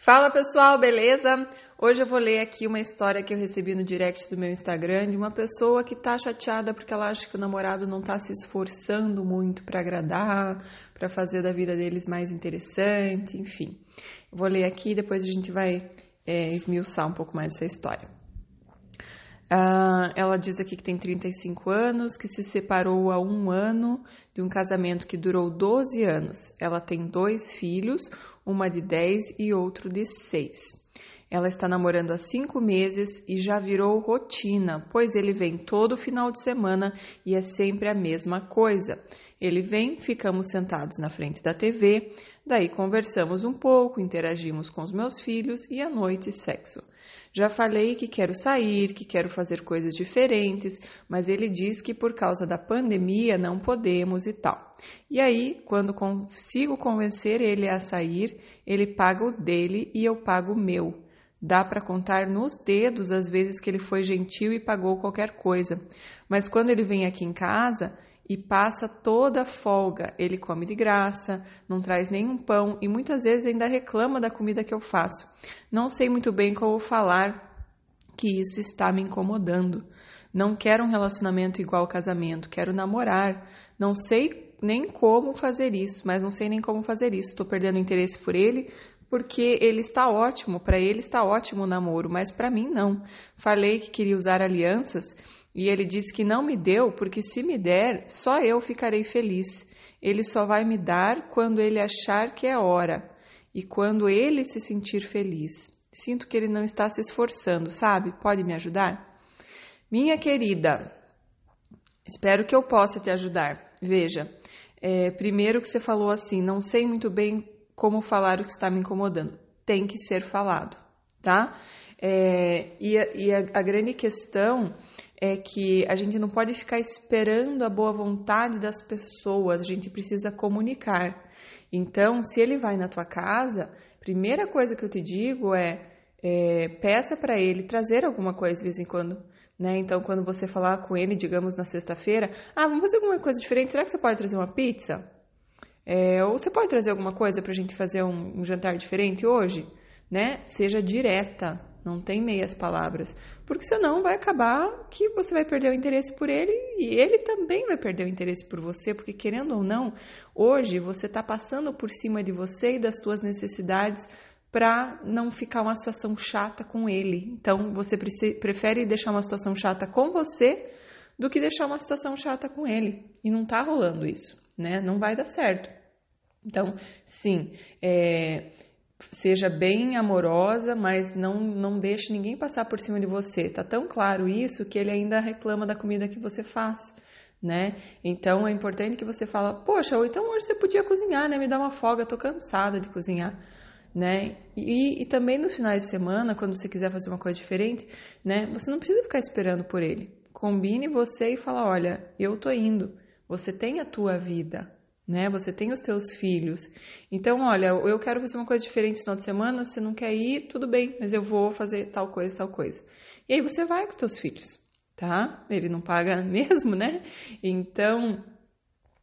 Fala pessoal, beleza? Hoje eu vou ler aqui uma história que eu recebi no direct do meu Instagram de uma pessoa que tá chateada porque ela acha que o namorado não tá se esforçando muito para agradar, para fazer da vida deles mais interessante, enfim. Vou ler aqui e depois a gente vai é, esmiuçar um pouco mais essa história. Uh, ela diz aqui que tem 35 anos, que se separou há um ano de um casamento que durou 12 anos. Ela tem dois filhos, uma de 10 e outro de 6. Ela está namorando há cinco meses e já virou rotina, pois ele vem todo final de semana e é sempre a mesma coisa. Ele vem, ficamos sentados na frente da TV, daí conversamos um pouco, interagimos com os meus filhos e à noite sexo. Já falei que quero sair, que quero fazer coisas diferentes, mas ele diz que por causa da pandemia não podemos e tal. E aí, quando consigo convencer ele a sair, ele paga o dele e eu pago o meu. Dá para contar nos dedos as vezes que ele foi gentil e pagou qualquer coisa. Mas quando ele vem aqui em casa, e passa toda a folga. Ele come de graça, não traz nenhum pão e muitas vezes ainda reclama da comida que eu faço. Não sei muito bem como falar que isso está me incomodando. Não quero um relacionamento igual ao casamento, quero namorar. Não sei nem como fazer isso, mas não sei nem como fazer isso. Estou perdendo interesse por ele, porque ele está ótimo, para ele está ótimo o namoro, mas para mim não. Falei que queria usar alianças e ele disse que não me deu, porque se me der, só eu ficarei feliz. Ele só vai me dar quando ele achar que é hora e quando ele se sentir feliz. Sinto que ele não está se esforçando, sabe? Pode me ajudar? Minha querida, espero que eu possa te ajudar. Veja, é, primeiro que você falou assim, não sei muito bem como falar o que está me incomodando. Tem que ser falado, tá? É, e, a, e a, a grande questão é que a gente não pode ficar esperando a boa vontade das pessoas, a gente precisa comunicar. Então, se ele vai na tua casa, primeira coisa que eu te digo é, é peça para ele trazer alguma coisa de vez em quando. Né? Então, quando você falar com ele, digamos na sexta-feira, ah, vamos fazer alguma coisa diferente, será que você pode trazer uma pizza? É, ou você pode trazer alguma coisa para a gente fazer um, um, jantar diferente hoje? Né? Seja direta, não tem meias palavras, porque senão vai acabar que você vai perder o interesse por ele e ele também vai perder o interesse por você, porque querendo ou não, hoje você está passando por cima de você e das suas necessidades para não ficar uma situação chata com ele. Então você prefere deixar uma situação chata com você do que deixar uma situação chata com ele. E não está rolando isso, né? Não vai dar certo. Então, sim, é, seja bem amorosa, mas não, não deixe ninguém passar por cima de você. Tá tão claro isso que ele ainda reclama da comida que você faz, né? Então é importante que você fala, poxa, então hoje você podia cozinhar, né? Me dá uma folga, tô cansada de cozinhar. Né? E, e também nos finais de semana, quando você quiser fazer uma coisa diferente, né? Você não precisa ficar esperando por ele. Combine você e fala, olha, eu tô indo. Você tem a tua vida, né? Você tem os teus filhos. Então, olha, eu quero fazer uma coisa diferente no final de semana, você não quer ir, tudo bem, mas eu vou fazer tal coisa, tal coisa. E aí você vai com os teus filhos, tá? Ele não paga mesmo, né? Então,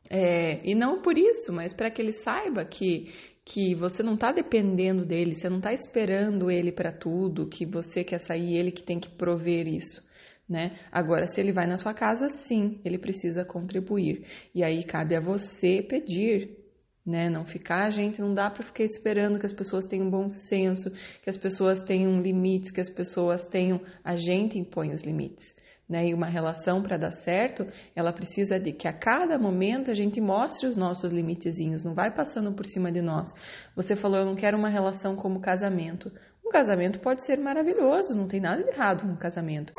é, e não por isso, mas para que ele saiba que que você não está dependendo dele, você não está esperando ele para tudo, que você quer sair, ele que tem que prover isso né? Agora, se ele vai na sua casa, sim, ele precisa contribuir. E aí cabe a você pedir, né? Não ficar, gente, não dá para ficar esperando que as pessoas tenham bom senso, que as pessoas tenham limites, que as pessoas tenham. A gente impõe os limites. Né? E uma relação para dar certo, ela precisa de que a cada momento a gente mostre os nossos limitezinhos, não vai passando por cima de nós. Você falou, eu não quero uma relação como casamento. Um casamento pode ser maravilhoso, não tem nada de errado no casamento.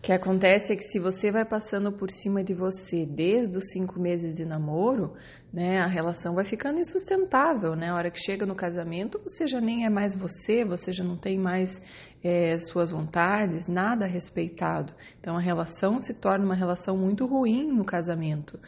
O que acontece é que se você vai passando por cima de você desde os cinco meses de namoro, né, a relação vai ficando insustentável, né? A hora que chega no casamento, você já nem é mais você, você já não tem mais é, suas vontades, nada respeitado. Então a relação se torna uma relação muito ruim no casamento.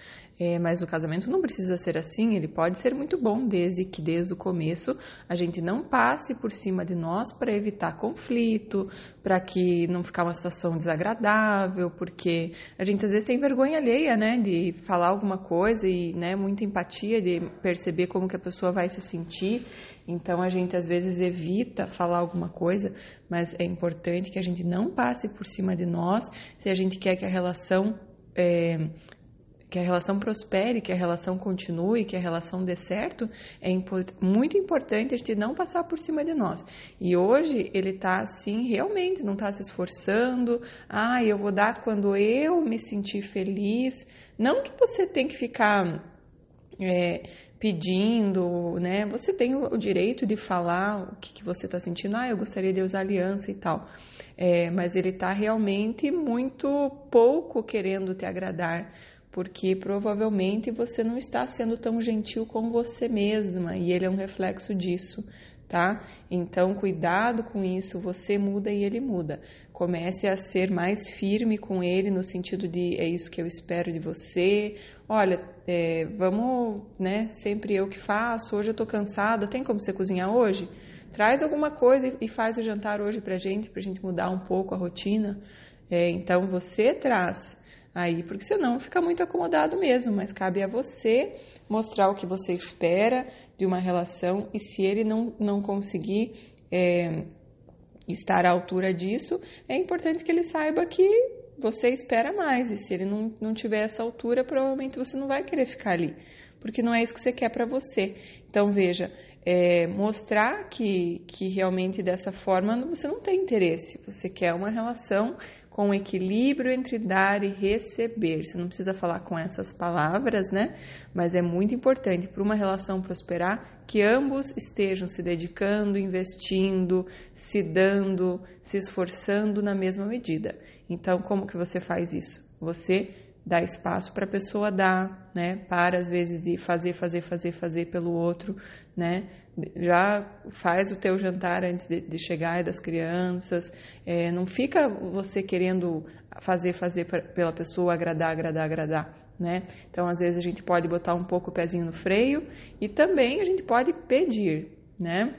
É, mas o casamento não precisa ser assim, ele pode ser muito bom desde que desde o começo a gente não passe por cima de nós para evitar conflito, para que não ficar uma situação desagradável, porque a gente às vezes tem vergonha alheia, né, de falar alguma coisa e, né, muita empatia, de perceber como que a pessoa vai se sentir. Então a gente às vezes evita falar alguma coisa, mas é importante que a gente não passe por cima de nós se a gente quer que a relação é, que a relação prospere, que a relação continue, que a relação dê certo, é muito importante a gente não passar por cima de nós. E hoje ele está assim, realmente, não está se esforçando. Ah, eu vou dar quando eu me sentir feliz. Não que você tem que ficar é, pedindo, né? Você tem o, direito de falar o que, que você está sentindo. Ah, eu gostaria de usar aliança e tal. É, mas ele está realmente muito pouco querendo te agradar porque provavelmente você não está sendo tão gentil com você mesma e ele é um reflexo disso, tá? Então, cuidado com isso, você muda e ele muda. Comece a ser mais firme com ele no sentido de é isso que eu espero de você. Olha, é, vamos, né? Sempre eu que faço. Hoje eu tô cansada. Tem como você cozinhar hoje? Traz alguma coisa e faz o jantar hoje pra gente, pra gente mudar um pouco a rotina. É, então você traz aí, porque senão fica muito acomodado mesmo, mas cabe a você mostrar o que você espera de uma relação e se ele não, não conseguir é, estar à altura disso, é importante que ele saiba que você espera mais e se ele não, não tiver essa altura, provavelmente você não vai querer ficar ali, porque não é isso que você quer para você. Então, veja, é, mostrar que, que realmente dessa forma você não tem interesse, você quer uma relação com equilíbrio entre dar e receber. Você não precisa falar com essas palavras, né? Mas é muito importante para uma relação prosperar que ambos estejam se dedicando, investindo, se dando, se esforçando na mesma medida. Então, como que você faz isso? Você dá espaço para a pessoa dar, né? Para às vezes de fazer, fazer, fazer, fazer pelo outro, né? Já faz o teu jantar antes de, de chegar das crianças. É, não fica você querendo fazer, fazer pra, pela pessoa, agradar, agradar, agradar, né? Então às vezes a gente pode botar um pouco o pezinho no freio e também a gente pode pedir, né?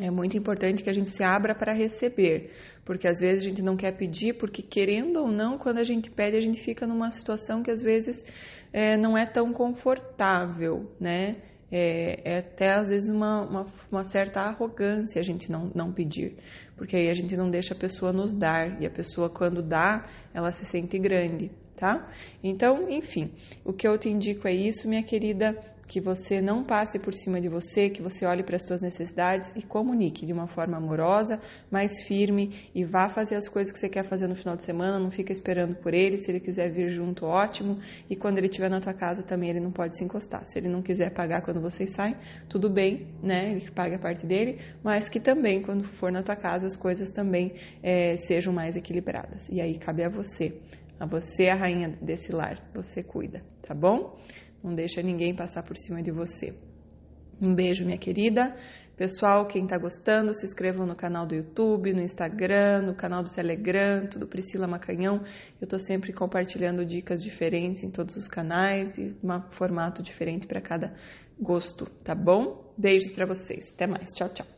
É muito importante que a gente se abra para receber, porque às vezes a gente não quer pedir, porque querendo ou não, quando a gente pede, a gente fica numa situação que às vezes é, não é tão confortável, né? É, é até às vezes uma, uma, uma, certa arrogância a gente não, não pedir, porque aí a gente não deixa a pessoa nos dar, e a pessoa quando dá, ela se sente grande, tá? Então, enfim, o que eu te indico é isso, minha querida que você não passe por cima de você, que você olhe para as suas necessidades e comunique de uma forma amorosa, mais firme e vá fazer as coisas que você quer fazer no final de semana, não fica esperando por ele, se ele quiser vir junto, ótimo, e quando ele estiver na tua casa também ele não pode se encostar. Se ele não quiser pagar quando vocês saem, tudo bem, né? Ele paga a parte dele, mas que também quando for na tua casa as coisas também é, sejam mais equilibradas. E aí cabe a você, a você a rainha desse lar, você cuida, tá bom? Não deixa ninguém passar por cima de você. Um beijo, minha querida. Pessoal, quem está gostando, se inscrevam no canal do YouTube, no Instagram, no canal do Telegram, tudo Priscila Macanhão. Eu estou sempre compartilhando dicas diferentes em todos os canais e um formato diferente para cada gosto, tá bom? Beijos para vocês. Até mais. Tchau, tchau.